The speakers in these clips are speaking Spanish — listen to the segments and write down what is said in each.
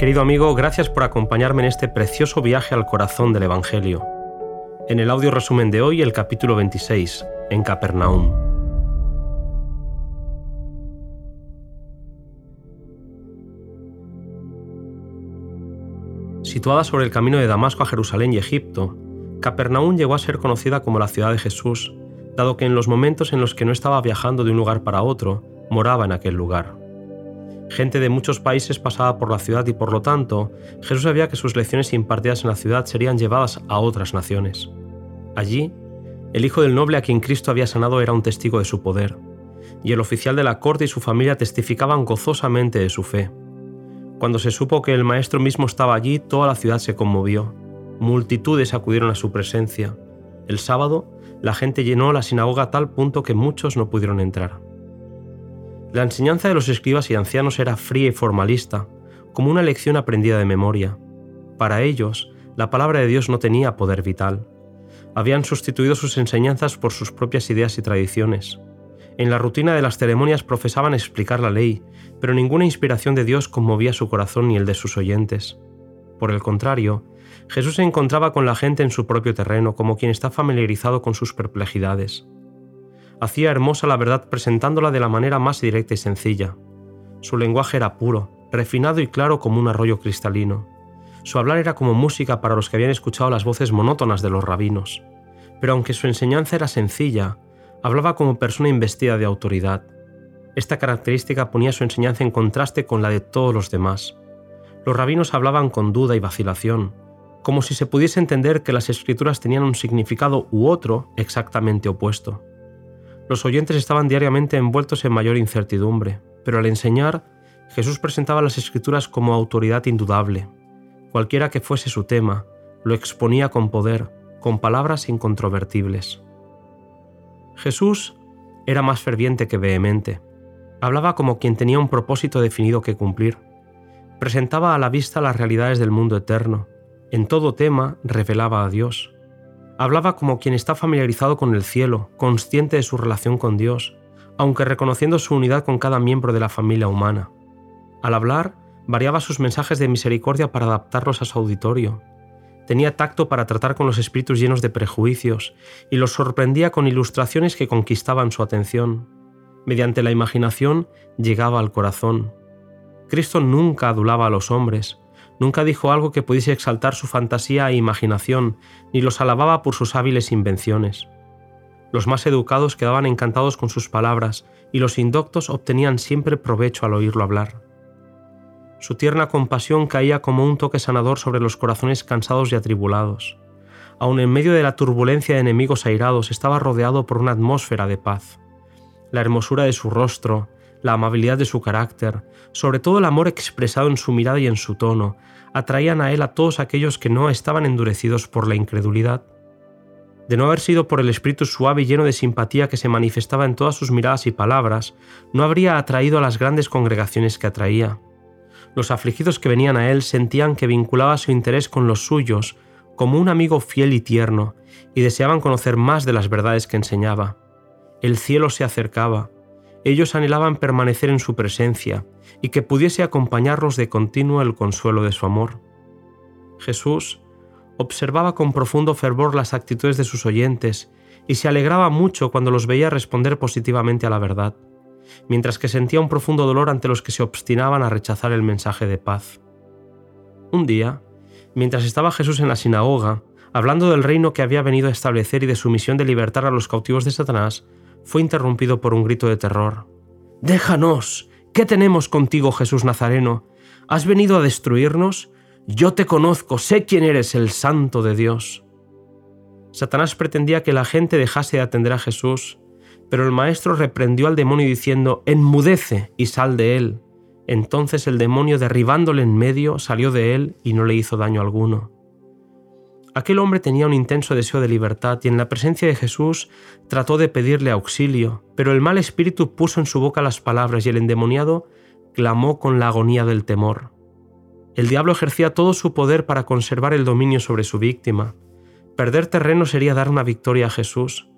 Querido amigo, gracias por acompañarme en este precioso viaje al corazón del Evangelio. En el audio resumen de hoy, el capítulo 26, en Capernaum. Situada sobre el camino de Damasco a Jerusalén y Egipto, Capernaum llegó a ser conocida como la ciudad de Jesús, dado que en los momentos en los que no estaba viajando de un lugar para otro, moraba en aquel lugar. Gente de muchos países pasaba por la ciudad y por lo tanto, Jesús sabía que sus lecciones impartidas en la ciudad serían llevadas a otras naciones. Allí, el hijo del noble a quien Cristo había sanado era un testigo de su poder, y el oficial de la corte y su familia testificaban gozosamente de su fe. Cuando se supo que el maestro mismo estaba allí, toda la ciudad se conmovió. Multitudes acudieron a su presencia. El sábado, la gente llenó la sinagoga a tal punto que muchos no pudieron entrar. La enseñanza de los escribas y ancianos era fría y formalista, como una lección aprendida de memoria. Para ellos, la palabra de Dios no tenía poder vital. Habían sustituido sus enseñanzas por sus propias ideas y tradiciones. En la rutina de las ceremonias profesaban explicar la ley, pero ninguna inspiración de Dios conmovía su corazón ni el de sus oyentes. Por el contrario, Jesús se encontraba con la gente en su propio terreno, como quien está familiarizado con sus perplejidades hacía hermosa la verdad presentándola de la manera más directa y sencilla. Su lenguaje era puro, refinado y claro como un arroyo cristalino. Su hablar era como música para los que habían escuchado las voces monótonas de los rabinos. Pero aunque su enseñanza era sencilla, hablaba como persona investida de autoridad. Esta característica ponía su enseñanza en contraste con la de todos los demás. Los rabinos hablaban con duda y vacilación, como si se pudiese entender que las escrituras tenían un significado u otro exactamente opuesto. Los oyentes estaban diariamente envueltos en mayor incertidumbre, pero al enseñar, Jesús presentaba las escrituras como autoridad indudable. Cualquiera que fuese su tema, lo exponía con poder, con palabras incontrovertibles. Jesús era más ferviente que vehemente. Hablaba como quien tenía un propósito definido que cumplir. Presentaba a la vista las realidades del mundo eterno. En todo tema revelaba a Dios. Hablaba como quien está familiarizado con el cielo, consciente de su relación con Dios, aunque reconociendo su unidad con cada miembro de la familia humana. Al hablar, variaba sus mensajes de misericordia para adaptarlos a su auditorio. Tenía tacto para tratar con los espíritus llenos de prejuicios y los sorprendía con ilustraciones que conquistaban su atención. Mediante la imaginación llegaba al corazón. Cristo nunca adulaba a los hombres, Nunca dijo algo que pudiese exaltar su fantasía e imaginación, ni los alababa por sus hábiles invenciones. Los más educados quedaban encantados con sus palabras, y los indoctos obtenían siempre provecho al oírlo hablar. Su tierna compasión caía como un toque sanador sobre los corazones cansados y atribulados. Aun en medio de la turbulencia de enemigos airados estaba rodeado por una atmósfera de paz. La hermosura de su rostro, la amabilidad de su carácter, sobre todo el amor expresado en su mirada y en su tono, atraían a él a todos aquellos que no estaban endurecidos por la incredulidad. De no haber sido por el espíritu suave y lleno de simpatía que se manifestaba en todas sus miradas y palabras, no habría atraído a las grandes congregaciones que atraía. Los afligidos que venían a él sentían que vinculaba su interés con los suyos como un amigo fiel y tierno, y deseaban conocer más de las verdades que enseñaba. El cielo se acercaba, ellos anhelaban permanecer en su presencia y que pudiese acompañarlos de continuo el consuelo de su amor. Jesús observaba con profundo fervor las actitudes de sus oyentes y se alegraba mucho cuando los veía responder positivamente a la verdad, mientras que sentía un profundo dolor ante los que se obstinaban a rechazar el mensaje de paz. Un día, mientras estaba Jesús en la sinagoga, hablando del reino que había venido a establecer y de su misión de libertar a los cautivos de Satanás, fue interrumpido por un grito de terror. Déjanos. ¿Qué tenemos contigo, Jesús Nazareno? ¿Has venido a destruirnos? Yo te conozco, sé quién eres, el Santo de Dios. Satanás pretendía que la gente dejase de atender a Jesús, pero el Maestro reprendió al demonio diciendo, Enmudece y sal de él. Entonces el demonio, derribándole en medio, salió de él y no le hizo daño alguno. Aquel hombre tenía un intenso deseo de libertad y en la presencia de Jesús trató de pedirle auxilio, pero el mal espíritu puso en su boca las palabras y el endemoniado clamó con la agonía del temor. El diablo ejercía todo su poder para conservar el dominio sobre su víctima. Perder terreno sería dar una victoria a Jesús,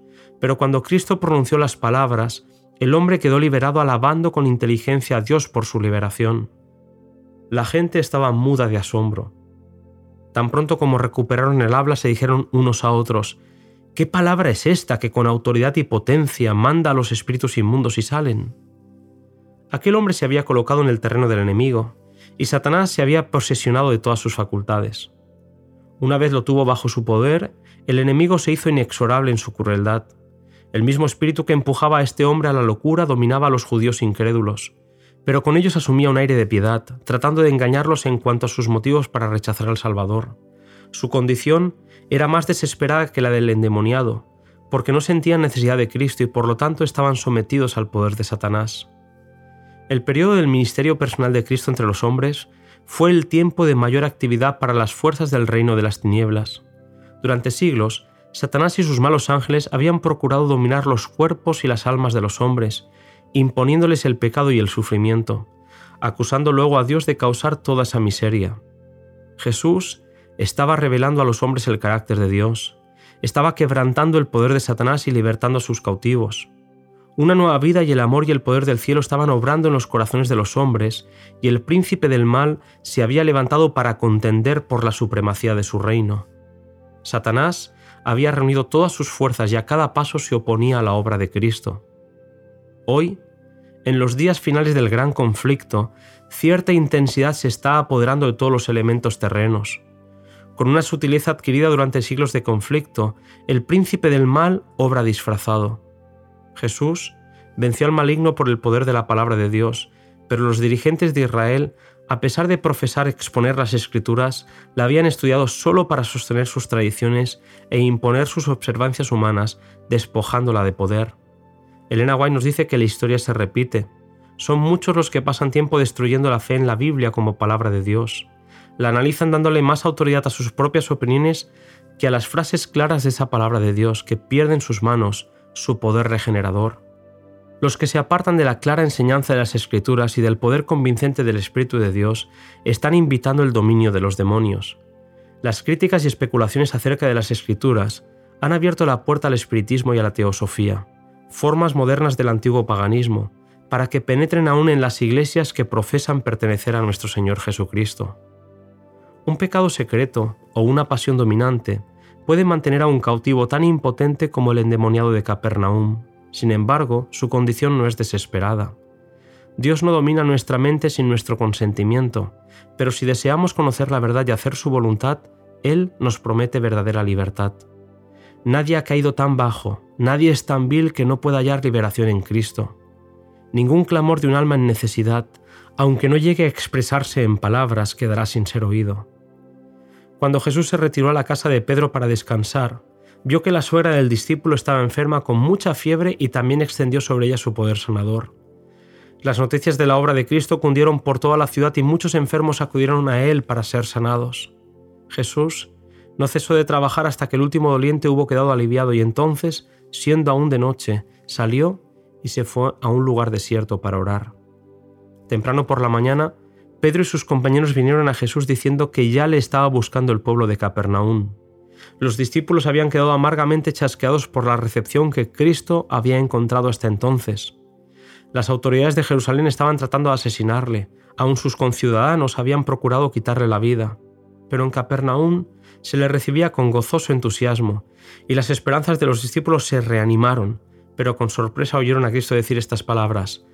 pero cuando Cristo pronunció las palabras, el hombre quedó liberado alabando con inteligencia a Dios por su liberación. La gente estaba muda de asombro. Tan pronto como recuperaron el habla se dijeron unos a otros, ¿qué palabra es esta que con autoridad y potencia manda a los espíritus inmundos y salen? Aquel hombre se había colocado en el terreno del enemigo, y Satanás se había posesionado de todas sus facultades. Una vez lo tuvo bajo su poder, el enemigo se hizo inexorable en su crueldad. El mismo espíritu que empujaba a este hombre a la locura dominaba a los judíos incrédulos, pero con ellos asumía un aire de piedad, tratando de engañarlos en cuanto a sus motivos para rechazar al Salvador. Su condición era más desesperada que la del endemoniado, porque no sentían necesidad de Cristo y por lo tanto estaban sometidos al poder de Satanás. El periodo del ministerio personal de Cristo entre los hombres fue el tiempo de mayor actividad para las fuerzas del reino de las tinieblas. Durante siglos, Satanás y sus malos ángeles habían procurado dominar los cuerpos y las almas de los hombres, imponiéndoles el pecado y el sufrimiento, acusando luego a Dios de causar toda esa miseria. Jesús estaba revelando a los hombres el carácter de Dios, estaba quebrantando el poder de Satanás y libertando a sus cautivos. Una nueva vida y el amor y el poder del cielo estaban obrando en los corazones de los hombres, y el príncipe del mal se había levantado para contender por la supremacía de su reino. Satanás había reunido todas sus fuerzas y a cada paso se oponía a la obra de Cristo. Hoy, en los días finales del gran conflicto, cierta intensidad se está apoderando de todos los elementos terrenos. Con una sutileza adquirida durante siglos de conflicto, el príncipe del mal obra disfrazado. Jesús venció al maligno por el poder de la palabra de Dios, pero los dirigentes de Israel, a pesar de profesar exponer las escrituras, la habían estudiado solo para sostener sus tradiciones e imponer sus observancias humanas, despojándola de poder. Elena White nos dice que la historia se repite. Son muchos los que pasan tiempo destruyendo la fe en la Biblia como palabra de Dios. La analizan dándole más autoridad a sus propias opiniones que a las frases claras de esa palabra de Dios, que pierden sus manos, su poder regenerador. Los que se apartan de la clara enseñanza de las Escrituras y del poder convincente del Espíritu de Dios están invitando el dominio de los demonios. Las críticas y especulaciones acerca de las Escrituras han abierto la puerta al espiritismo y a la teosofía formas modernas del antiguo paganismo, para que penetren aún en las iglesias que profesan pertenecer a nuestro Señor Jesucristo. Un pecado secreto o una pasión dominante puede mantener a un cautivo tan impotente como el endemoniado de Capernaum. Sin embargo, su condición no es desesperada. Dios no domina nuestra mente sin nuestro consentimiento, pero si deseamos conocer la verdad y hacer su voluntad, Él nos promete verdadera libertad. Nadie ha caído tan bajo, nadie es tan vil que no pueda hallar liberación en Cristo. Ningún clamor de un alma en necesidad, aunque no llegue a expresarse en palabras, quedará sin ser oído. Cuando Jesús se retiró a la casa de Pedro para descansar, vio que la suegra del discípulo estaba enferma con mucha fiebre y también extendió sobre ella su poder sanador. Las noticias de la obra de Cristo cundieron por toda la ciudad y muchos enfermos acudieron a Él para ser sanados. Jesús no cesó de trabajar hasta que el último doliente hubo quedado aliviado y entonces, siendo aún de noche, salió y se fue a un lugar desierto para orar. Temprano por la mañana, Pedro y sus compañeros vinieron a Jesús diciendo que ya le estaba buscando el pueblo de Capernaum. Los discípulos habían quedado amargamente chasqueados por la recepción que Cristo había encontrado hasta entonces. Las autoridades de Jerusalén estaban tratando de asesinarle, aun sus conciudadanos habían procurado quitarle la vida. Pero en Capernaum se le recibía con gozoso entusiasmo, y las esperanzas de los discípulos se reanimaron, pero con sorpresa oyeron a Cristo decir estas palabras,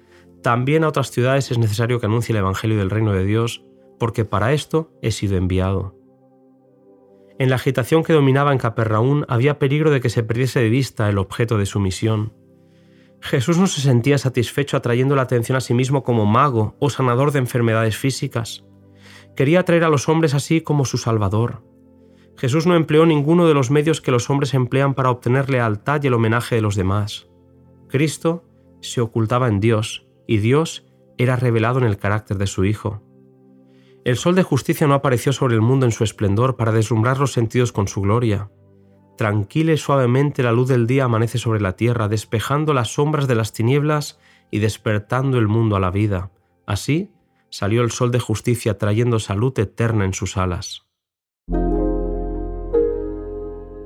También a otras ciudades es necesario que anuncie el Evangelio del reino de Dios, porque para esto he sido enviado. En la agitación que dominaba en Capernaum había peligro de que se perdiese de vista el objeto de su misión. Jesús no se sentía satisfecho atrayendo la atención a sí mismo como mago o sanador de enfermedades físicas. Quería atraer a los hombres así como su Salvador, Jesús no empleó ninguno de los medios que los hombres emplean para obtener lealtad y el homenaje de los demás. Cristo se ocultaba en Dios y Dios era revelado en el carácter de su Hijo. El sol de justicia no apareció sobre el mundo en su esplendor para deslumbrar los sentidos con su gloria. Tranquila y suavemente la luz del día amanece sobre la tierra, despejando las sombras de las tinieblas y despertando el mundo a la vida. Así salió el sol de justicia trayendo salud eterna en sus alas.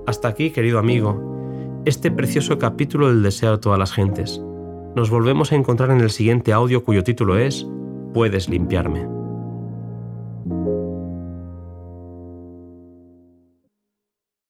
Hasta aquí, querido amigo, este precioso capítulo del deseo de todas las gentes. Nos volvemos a encontrar en el siguiente audio cuyo título es Puedes limpiarme.